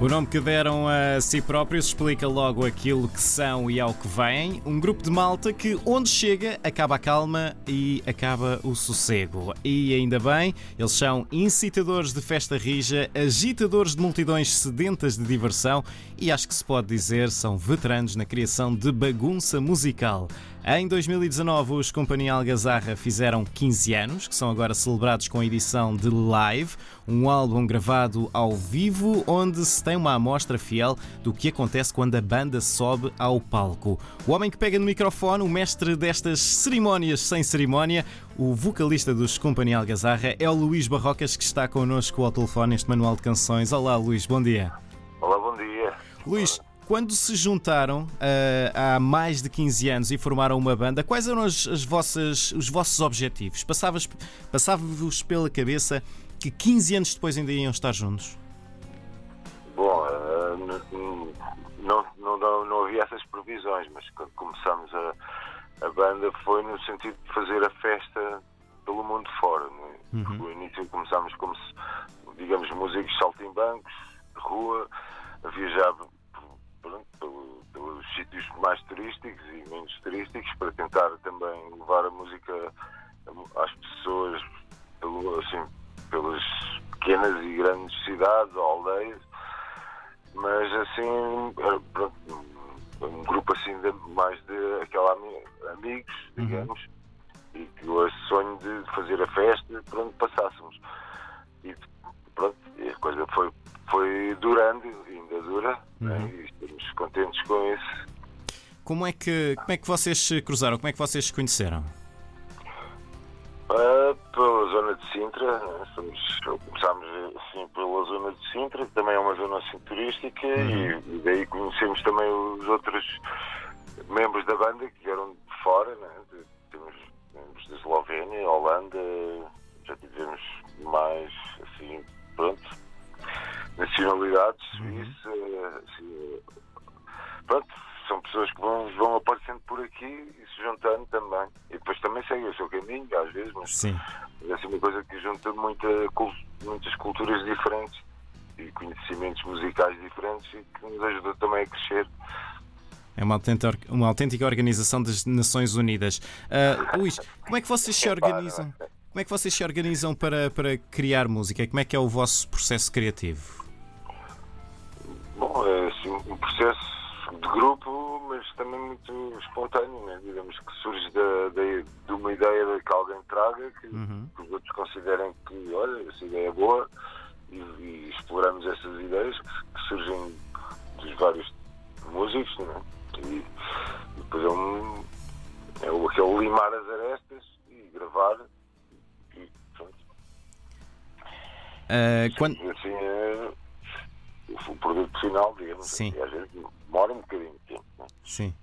O nome que deram a si próprios explica logo aquilo que são e ao que vêm. Um grupo de malta que, onde chega, acaba a calma e acaba o sossego. E ainda bem, eles são incitadores de festa rija, agitadores de multidões sedentas de diversão e acho que se pode dizer são veteranos na criação de bagunça musical. Em 2019, os Companhia Algazarra fizeram 15 anos, que são agora celebrados com a edição de Live, um álbum gravado ao vivo, onde se tem uma amostra fiel do que acontece quando a banda sobe ao palco. O homem que pega no microfone, o mestre destas cerimónias sem cerimónia, o vocalista dos Companhia Algazarra, é o Luís Barrocas, que está connosco ao telefone neste manual de canções. Olá, Luís, bom dia. Luís, quando se juntaram uh, há mais de 15 anos e formaram uma banda, quais eram as, as vossas, os vossos objetivos? Passava-vos passava pela cabeça que 15 anos depois ainda iam estar juntos? Bom, uh, não, não, não, não, havia essas previsões, mas quando começámos a, a banda foi no sentido de fazer a festa pelo mundo fora. É? Uhum. No início começámos como, se, digamos, músicos saltimbancos, de rua, a viajar pronto, pelos sítios mais turísticos e menos turísticos para tentar também levar a música às pessoas pelo, assim, pelas pequenas e grandes cidades ou aldeias mas assim pronto, um grupo assim de, mais de aquela amigos uhum. digamos uhum. e que o sonho de fazer a festa pronto passássemos e pronto a coisa foi foi durando ainda dura né, uhum. né, e estamos contentes com isso como é que como é que vocês se cruzaram como é que vocês se conheceram Uh, pela zona de Sintra, estamos, começámos assim pela zona de Sintra, que também é uma zona assim, turística, uhum. e, e, daí conhecemos também os outros membros da banda que vieram de fora, né? temos membros da Eslovénia, Holanda, já tivemos mais assim, pronto, nacionalidades, uhum. Suíça, assim, pronto, são pessoas que vão, vão aparecendo por aqui e se juntando também. E depois também seguem o seu caminho, às vezes, mas Sim. é assim uma coisa que junta muita, muitas culturas diferentes e conhecimentos musicais diferentes e que nos ajuda também a crescer. É uma autêntica, uma autêntica organização das Nações Unidas. Uh, Luís, como é que vocês se organizam? Como é que vocês se organizam para, para criar música? Como é que é o vosso processo criativo? Bom, é assim, um processo de grupo, mas também muito espontâneo, né? digamos que surge da, da, de uma ideia que alguém traga, que, uhum. que, os outros considerem que, olha, essa ideia é boa, e, e exploramos essas ideias que, surgem dos vários músicos, né? e, e depois é, um, é o, aquele limar as arestas e gravar, Uh, quando... Assim, é, o produto final, digamos, Sim. Assim, às vezes demora um bocadinho de tempo. É? Sim.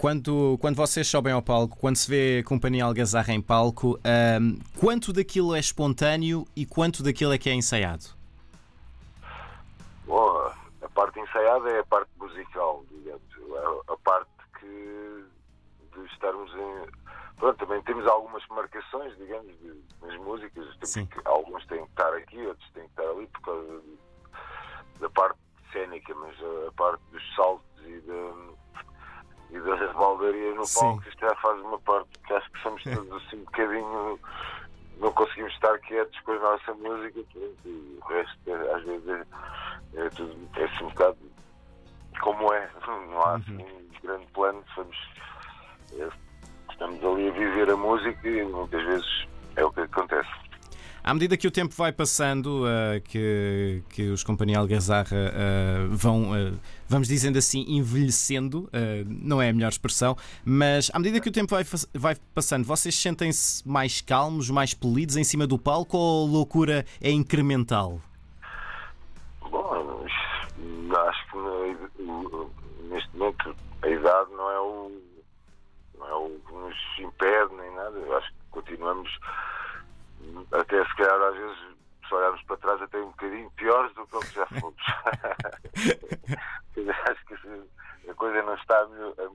Quando, quando vocês sobem ao palco, quando se vê a Companhia Algazarra em palco, um, quanto daquilo é espontâneo e quanto daquilo é que é ensaiado? Bom, a parte ensaiada é a parte musical, digamos. A, a parte que de estarmos em. Pronto, também temos algumas marcações, digamos, de, nas músicas. Que, algumas têm que estar aqui, outros têm que estar ali, por causa de, da parte cénica, mas a parte dos saltos e da, e da no palco, isto já faz uma parte que acho que somos todos assim um bocadinho. Não conseguimos estar quietos com a nossa música, e o resto é, às vezes é, é, tudo, é assim um bocado como é, não há assim uhum. um grande plano, somos, é, estamos ali a viver a música e muitas vezes é o que acontece. À medida que o tempo vai passando, uh, que, que os Companhia Algazarra uh, vão, uh, vamos dizendo assim, envelhecendo, não é a melhor expressão, mas à medida que o tempo vai, vai passando, vocês sentem-se mais calmos, mais polidos em cima do palco ou a loucura é incremental? Bom, acho que neste momento a idade nos impede nem nada. Eu acho que continuamos até se calhar às vezes, se olharmos para trás, até um bocadinho piores do que o que já fomos. Acho que a coisa não está a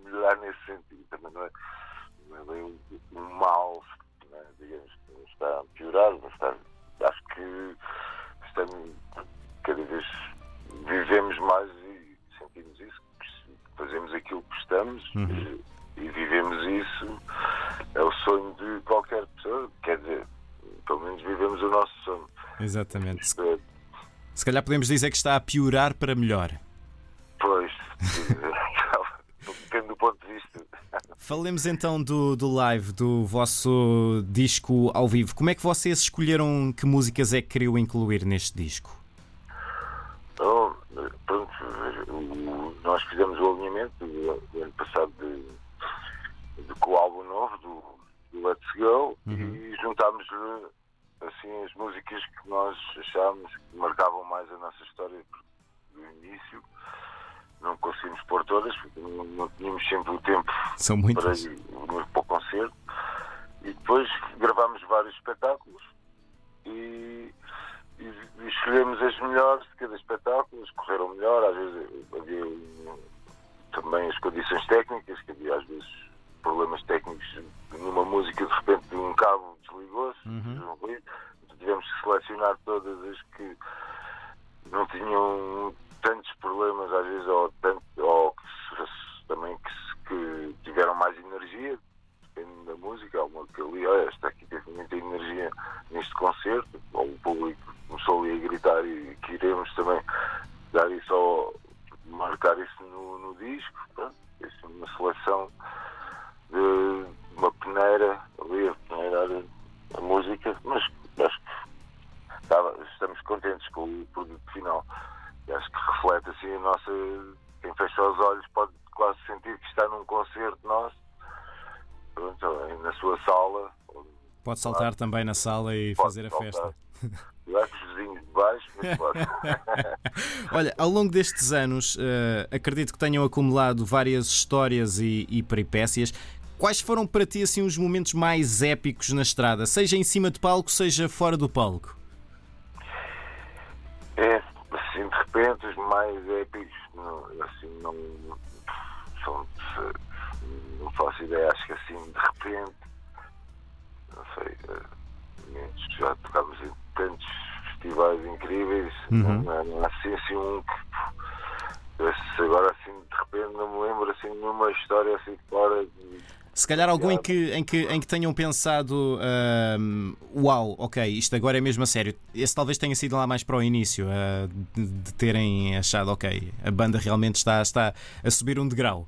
melhorar nesse sentido. Também não é, não é bem um, mal, né? digamos não está a piorar, mas está, acho que estamos cada vez vivemos mais e sentimos isso, fazemos aquilo que gostamos Uhum. e, e vivemos isso. É o sonho de qualquer pessoa, quer dizer, pelo menos vivemos o nosso sonho. Exatamente. Se, Eh, se calhar podemos dizer que está a piorar para melhor. Pois, depende do ponto de vista. Falemos então do, do live, do vosso disco ao vivo. Como é que vocês escolheram que músicas é que queriam incluir neste disco? Então, pronto, nós fizemos o alinhamento do ano passado de, novo do, do Let's Go e juntámos-lhe assim as músicas que nós achámos que marcavam mais a nossa história do início. Não conseguimos pôr todas, porque não, não tínhamos sempre o tempo São para muitas. ir para o concerto. E depois gravámos vários espetáculos e, e- e escolhemos as melhores de cada espetáculo, as que correram melhor, às vezes havia também as condições técnicas, que havia às vezes problemas técnicos numa música, de repente um cabo desligou-se, Uhum. tivemos que selecionar todas as que não tinham tantos problemas às vezes ou, tanto, ou que se- também que, se- que tiveram mais energia depende da música, há uma que ali, olha, a, música, mas acho que estava- estamos contentes com o produto final. E acho que reflete assim a nossa. Quem fecha os olhos pode quase sentir que está num concerto nosso, pronto, na sua sala, Pode saltar também na sala e fazer a saltar. festa. Os vizinhos de baixo, mas pode. Olha, ao longo destes anos, eh, acredito que tenham acumulado várias histórias e, e peripécias. Quais foram para ti assim os momentos mais épicos na estrada, seja em cima de palco, seja fora do palco? É, assim, de repente, os mais épicos, não, assim, não. São, não faço ideia, acho que assim, de repente, não sei, eh, já tocámos em tantos festivais incríveis, Uhum. não, não assim, assim um que. Agora, assim, de repente, não me lembro assim, de nenhuma história assim Se calhar algum em que, em que, em que tenham pensado ahm, uau, ok, isto agora é mesmo a sério. Esse talvez tenha sido lá mais para o início, ah, de, de terem achado, ok, a banda realmente está, está a subir um degrau.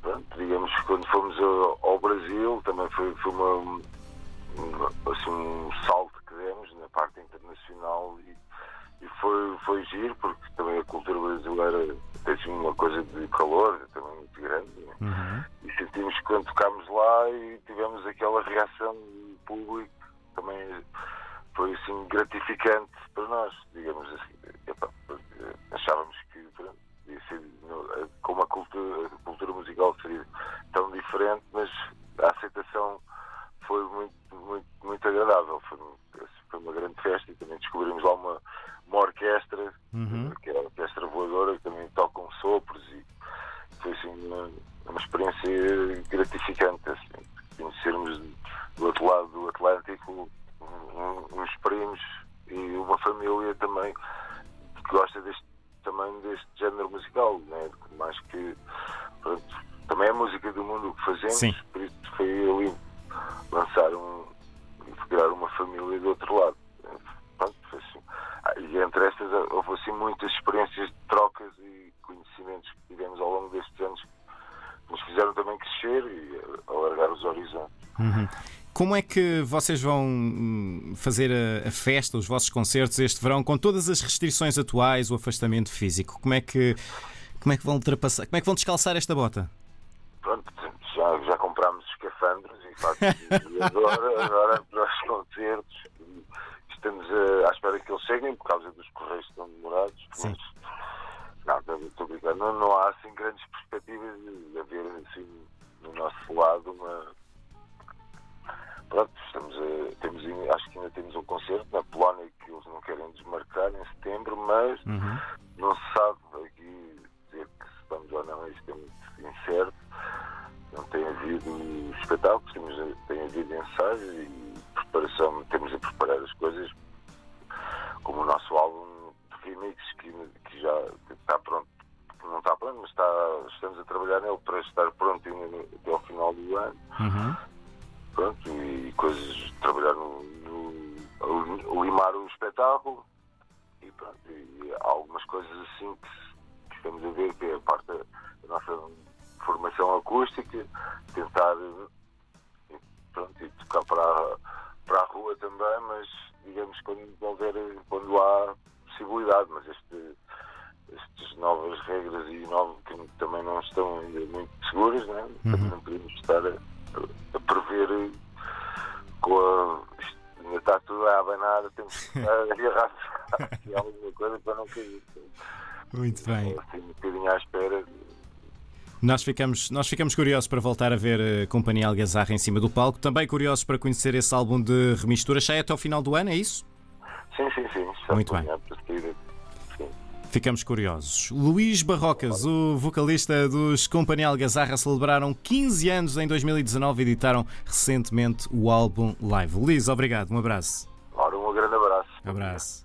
pronto, digamos que quando fomos ao, ao Brasil também foi, foi uma, uma- assim, um salto que demos na parte internacional e, e foi, foi giro porque também a cultura brasileira tem assim, uma coisa de e tivemos aquela reação do público também foi assim gratificante para nós, digamos assim. Achávamos que pronto, ser, como a cultura, a cultura musical seria tão diferente, mas a aceitação foi muito, muito, muito agradável. Foi, foi uma grande festa e também descobrimos lá uma, uma orquestra, Uhum. Também deste género musical, né? mais que pronto, também é música do mundo que fazemos, Sim. por isso foi ali lançar um e criar uma família do outro lado. Pronto, foi assim. Ah, e entre estas houve assim muitas experiências de trocas e conhecimentos que tivemos ao longo destes anos que nos fizeram também crescer e eh, alargar os horizontes. Uhum. Como é que vocês vão hum, fazer a, a festa, os vossos concertos este verão, com todas as restrições atuais, o afastamento físico? Como é que, como é que vão ultrapassar, como é que vão descalçar esta bota? Pronto, já, já comprámos escafandros e e agora, agora para os concertos estamos a, à espera que eles cheguem por causa dos correios que estão demorados. Sim. Mas, não, estou brincando. Não, não há assim grandes perspectivas de haver assim no nosso lado uma. Pronto, estamos a, temos, acho que ainda temos um concerto na Polónia que eles não querem desmarcar em setembro, mas uhum. não se sabe aqui dizer que se vamos ou não, isto é muito incerto. Não tem havido espetáculos, temos, eh, tem havido ensaios e preparação, temos a preparar as coisas como o nosso álbum de remix que, que já está pronto não está pronto, mas está, estamos a trabalhar nele para estar pronto até ao final do ano. Uhum. Pronto, e coisas, trabalhar no, no, limar o espetáculo e pronto, e há algumas coisas assim que, estamos a ver, que é a parte da, nossa formação acústica, tentar pronto, e tocar para a, para a rua também, mas digamos quando houver, quando há possibilidade, mas este, estas novas regras e novas que também não estão ainda muito seguras, não, é? uhum. não podemos estar a, a, prever com a ainda está tudo a abanar, temos que agarrar alguma coisa para não cair. Muito bem. Assim, um bocadinho à espera. Nós ficamos, nós ficamos curiosos para voltar a ver a Companhia Algazarra em cima do palco. Também curiosos para conhecer esse álbum de remistura. Já é até ao final do ano, é isso? Sim, sim, sim. Muito bem. Ficamos curiosos. Luís Barrocas, o vocalista dos Companhia Algazarra, celebraram 15 anos em 2019 e editaram recentemente o álbum Live. Luís, obrigado. Um abraço. Ora, um grande abraço. Abraço.